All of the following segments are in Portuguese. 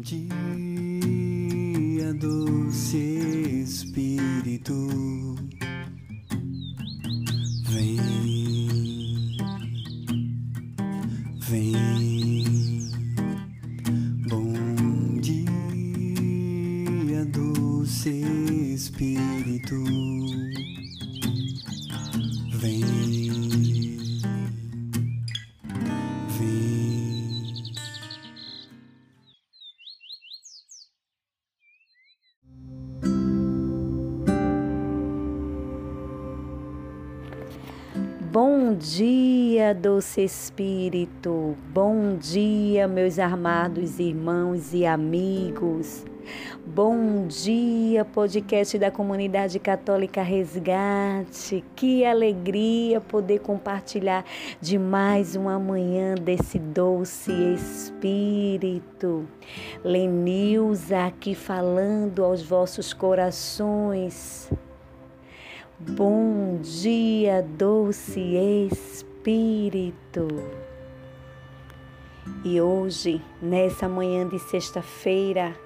dia, doce Espírito, Bom dia, doce Espírito. Bom dia, meus amados irmãos e amigos. Bom dia, podcast da Comunidade Católica Resgate. Que alegria poder compartilhar de mais uma manhã desse doce Espírito. Lenilza aqui falando aos vossos corações. Bom dia, doce Espírito. E hoje, nessa manhã de sexta-feira,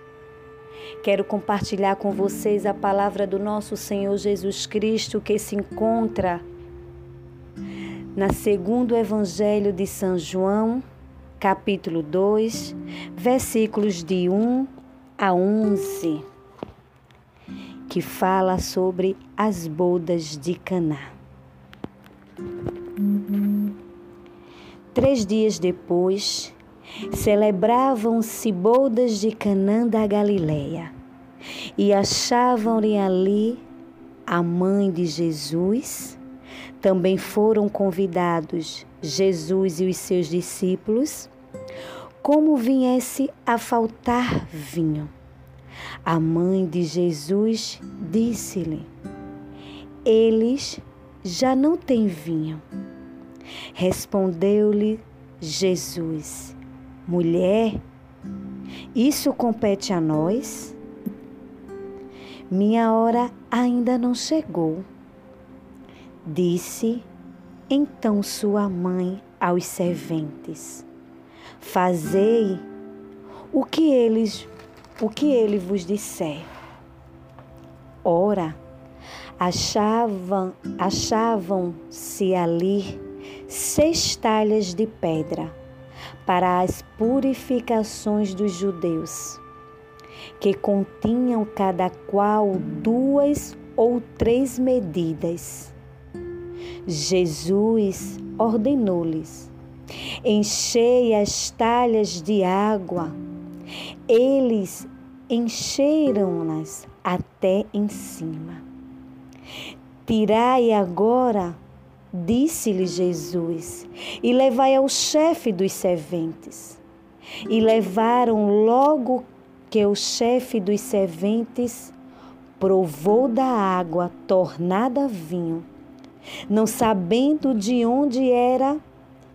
quero compartilhar com vocês a palavra do nosso Senhor Jesus Cristo que se encontra na segundo Evangelho de São João, capítulo 2, versículos de 1 a 11 que fala sobre as bodas de Caná. Três dias depois, celebravam-se bodas de Canaã da Galileia e achavam-lhe ali a mãe de Jesus. Também foram convidados Jesus e os seus discípulos, como viesse a faltar vinho. A mãe de Jesus disse-lhe: Eles já não têm vinho. Respondeu-lhe Jesus: Mulher, isso compete a nós? Minha hora ainda não chegou. Disse então sua mãe aos serventes: Fazei o que eles o que ele vos disser. Ora, achavam achavam-se ali seis talhas de pedra para as purificações dos judeus, que continham cada qual duas ou três medidas. Jesus ordenou-lhes: Enchei as talhas de água eles encheram-nas até em cima. Tirai agora, disse-lhe Jesus, e levai ao chefe dos serventes. E levaram logo que o chefe dos serventes provou da água tornada vinho, não sabendo de onde era,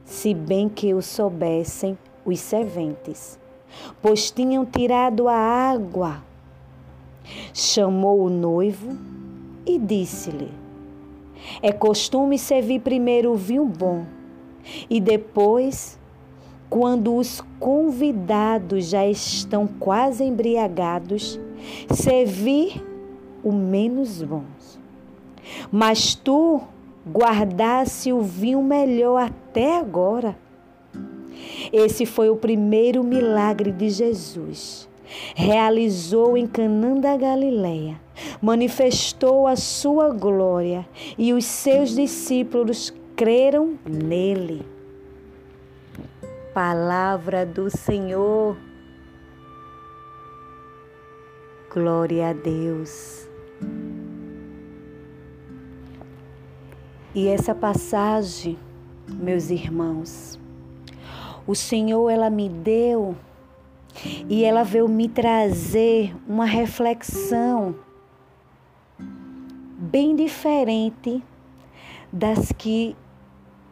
se bem que o soubessem os serventes pois tinham tirado a água. Chamou o noivo e disse-lhe: É costume servir primeiro o vinho bom e depois, quando os convidados já estão quase embriagados, servir o menos bom. Mas tu guardasse o vinho melhor até agora. Esse foi o primeiro milagre de Jesus. Realizou em Canaã da Galileia, manifestou a sua glória e os seus discípulos creram nele. Palavra do Senhor. Glória a Deus. E essa passagem, meus irmãos, o Senhor ela me deu e ela veio me trazer uma reflexão bem diferente das que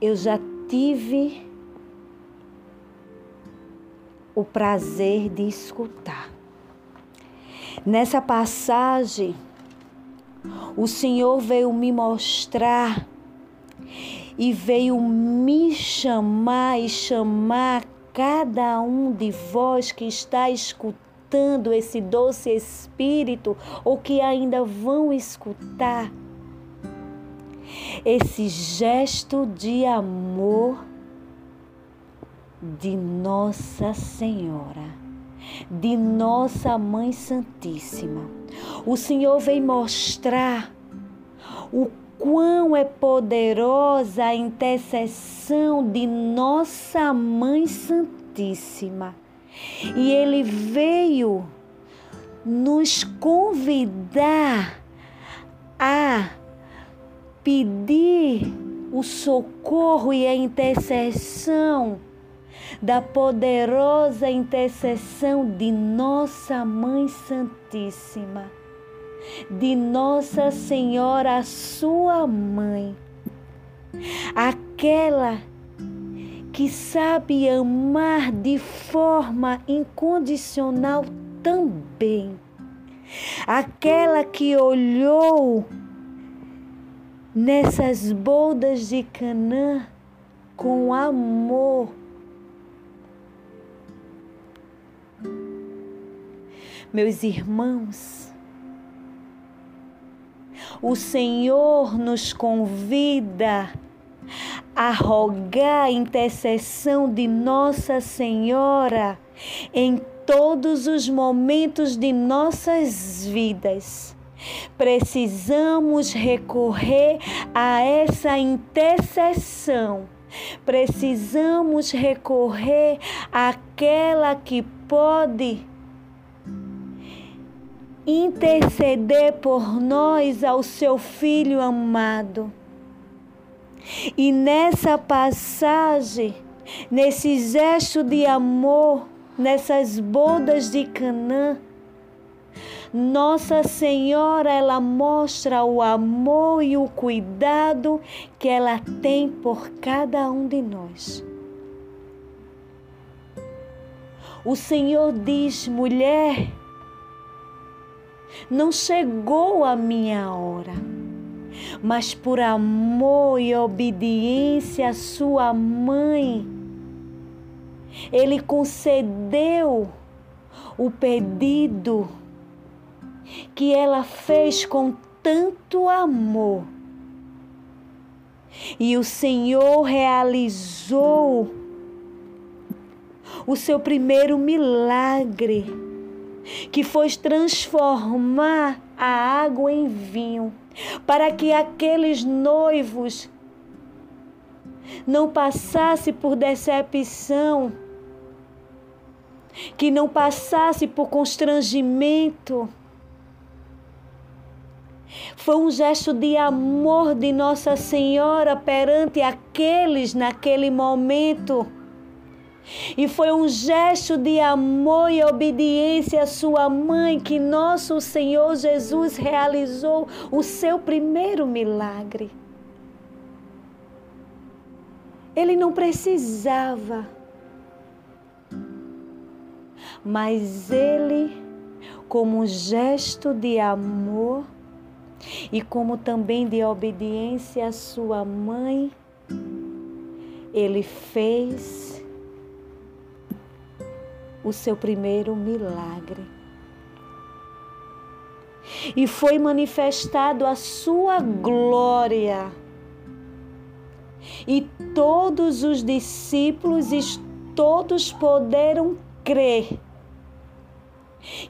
eu já tive o prazer de escutar. Nessa passagem, o Senhor veio me mostrar e veio me chamar e chamar cada um de vós que está escutando esse doce Espírito ou que ainda vão escutar esse gesto de amor de Nossa Senhora, de Nossa Mãe Santíssima. O Senhor vem mostrar o quão é poderosa a intercessão de Nossa Mãe Santíssima. E Ele veio nos convidar a pedir o socorro e a intercessão da poderosa intercessão de Nossa Mãe Santíssima, de Nossa Senhora, sua mãe, aquela que sabe amar de forma incondicional também, aquela que olhou nessas bodas de Canaã com amor. Meus irmãos, o Senhor nos convida a rogar a intercessão de Nossa Senhora em todos os momentos de nossas vidas. Precisamos recorrer a essa intercessão. Precisamos recorrer àquela que pode interceder por nós ao seu Filho amado. E nessa passagem, nesse gesto de amor, nessas bodas de Canaã, nossa Senhora, ela mostra o amor e o cuidado que ela tem por cada um de nós. O Senhor diz, mulher, não chegou a minha hora. Mas por amor e obediência à sua mãe, ele concedeu o pedido que ela fez com tanto amor. E o Senhor realizou o seu primeiro milagre que foi transformar a água em vinho, para que aqueles noivos não passassem por decepção, que não passasse por constrangimento. Foi um gesto de amor de Nossa Senhora perante aqueles naquele momento e foi um gesto de amor e obediência à sua mãe que nosso Senhor Jesus realizou o seu primeiro milagre. Ele não precisava, mas ele, como um gesto de amor e como também de obediência à sua mãe, ele fez o seu primeiro milagre. E foi manifestado a sua glória. E todos os discípulos e todos puderam crer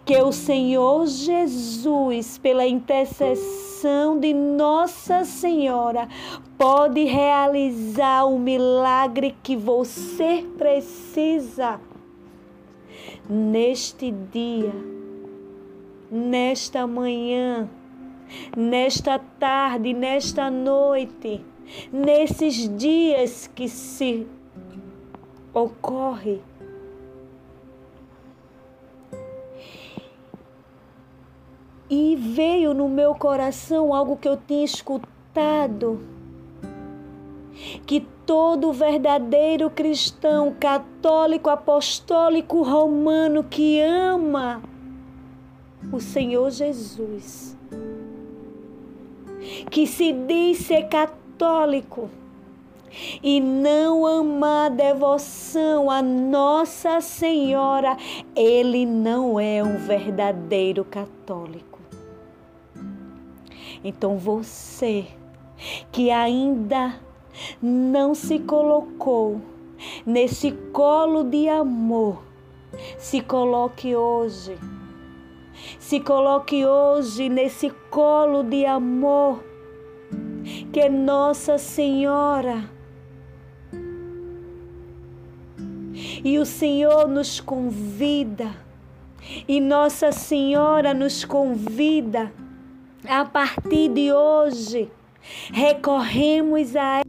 que o Senhor Jesus, pela intercessão de Nossa Senhora, pode realizar o milagre que você precisa neste dia, nesta manhã, nesta tarde, nesta noite, nesses dias que se ocorre. E veio no meu coração algo que eu tinha escutado, todo verdadeiro cristão católico, apostólico, romano que ama o Senhor Jesus, que se diz ser católico, e não amar devoção a Nossa Senhora, ele não é um verdadeiro católico. Então você que ainda não se colocou nesse colo de amor, se coloque hoje. Se coloque hoje nesse colo de amor que Nossa Senhora e o Senhor nos convida e Nossa Senhora nos convida a partir de hoje recorremos a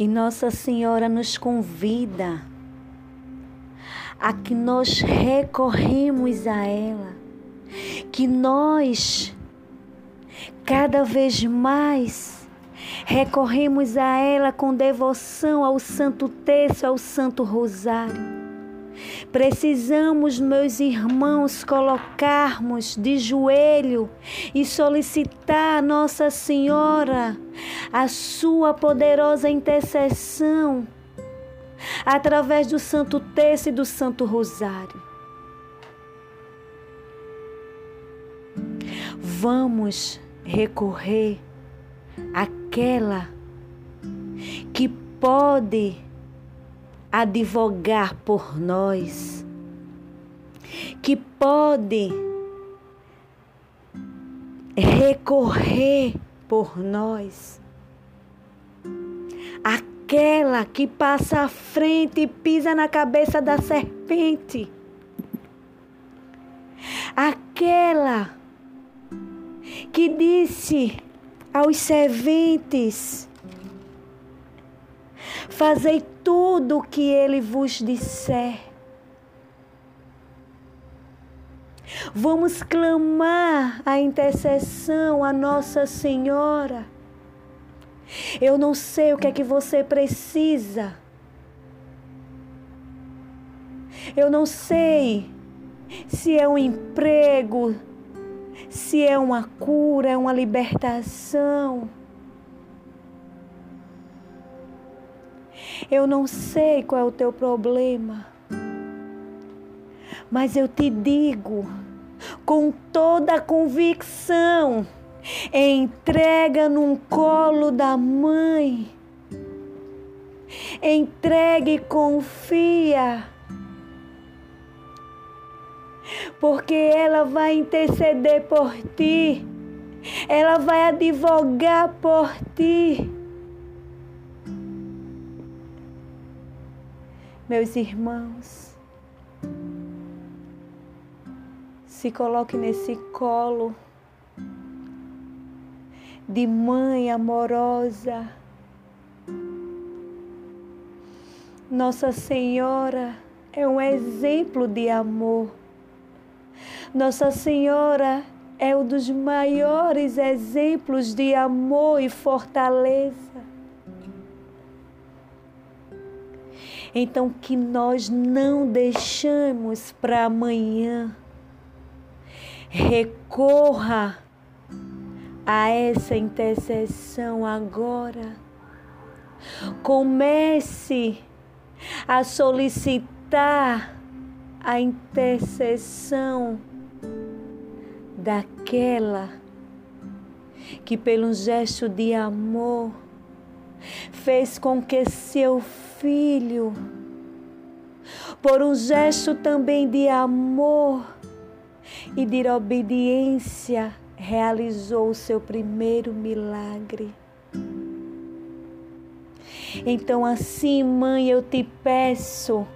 E Nossa Senhora nos convida a que nós recorremos a ela, que nós cada vez mais recorremos a ela com devoção ao Santo Terço, ao Santo Rosário. Precisamos, meus irmãos, colocarmos de joelho e solicitar a Nossa Senhora a sua poderosa intercessão através do Santo Terço e do Santo Rosário. Vamos recorrer àquela que pode advogar por nós, que pode recorrer por nós, aquela que passa à frente e pisa na cabeça da serpente, aquela que disse aos serventes: Fazei tudo o que ele vos disser. Vamos clamar a intercessão a Nossa Senhora. Eu não sei o que é que você precisa. Eu não sei se é um emprego, se é uma cura, é uma libertação. Eu não sei qual é o teu problema, mas eu te digo com toda a convicção: entrega num colo da mãe. Entregue e confia. Porque ela vai interceder por ti. Ela vai advogar por ti. Meus irmãos, se coloque nesse colo de mãe amorosa. Nossa Senhora é um exemplo de amor. Nossa Senhora é um dos maiores exemplos de amor e fortaleza. Então, que nós não deixamos para amanhã. Recorra a essa intercessão agora. Comece a solicitar a intercessão daquela que, pelo gesto de amor, fez com que seu filho, por um gesto também de amor e de obediência, realizou o seu primeiro milagre. Então, assim, mãe, eu te peço.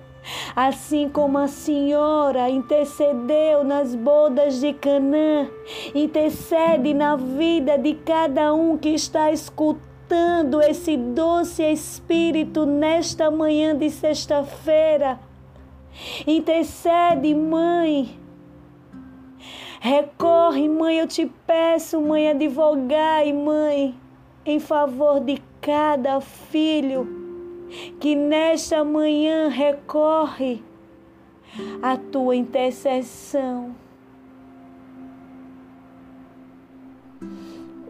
Assim como a senhora intercedeu nas bodas de Canaã, intercede na vida de cada um que está escutando esse doce Espírito nesta manhã de sexta-feira. Intercede, mãe. Recorre, mãe, eu te peço, mãe, advogai, mãe, em favor de cada filho que nesta manhã recorre a tua intercessão.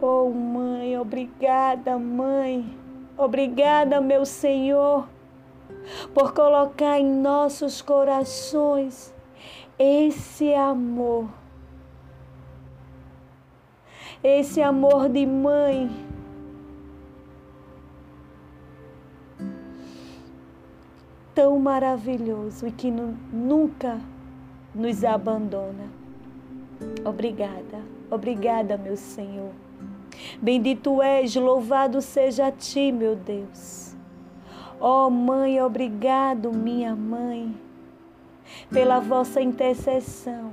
Oh, mãe, obrigada, mãe. Obrigada, meu Senhor, por colocar em nossos corações esse amor. Esse amor de mãe. Tão maravilhoso e que nunca nos abandona. Obrigada, obrigada, meu Senhor. Bendito és, louvado seja a ti, meu Deus. Ó oh, Mãe, obrigado, minha mãe, pela vossa intercessão.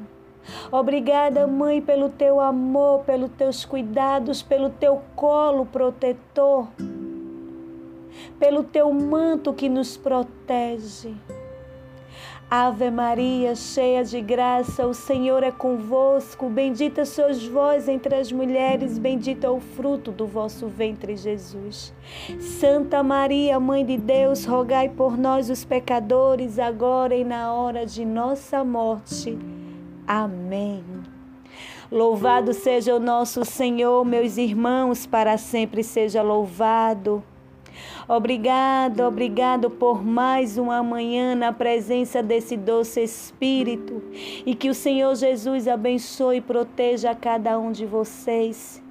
Obrigada, Mãe, pelo teu amor, pelos teus cuidados, pelo teu colo protetor, pelo teu manto que nos protege. Ave Maria, cheia de graça, o Senhor é convosco. Bendita sois vós entre as mulheres, bendito é o fruto do vosso ventre, Jesus. Santa Maria, Mãe de Deus, rogai por nós, os pecadores, agora e na hora de nossa morte. Amém. Louvado seja o nosso Senhor, meus irmãos, para sempre seja louvado. Obrigado, obrigado por mais uma manhã na presença desse doce Espírito e que o Senhor Jesus abençoe e proteja cada um de vocês.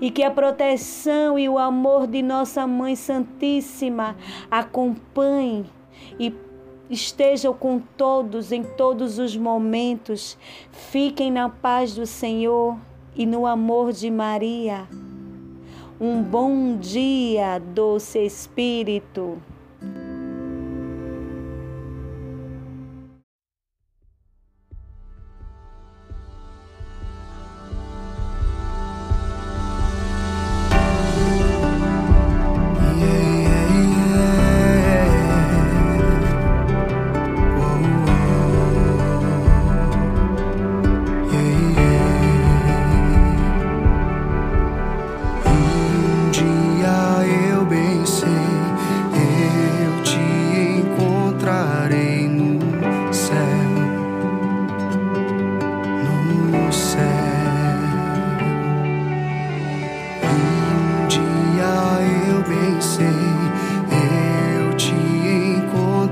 E que a proteção e o amor de nossa Mãe Santíssima acompanhe e estejam com todos em todos os momentos. Fiquem na paz do Senhor e no amor de Maria. Um bom dia, doce Espírito.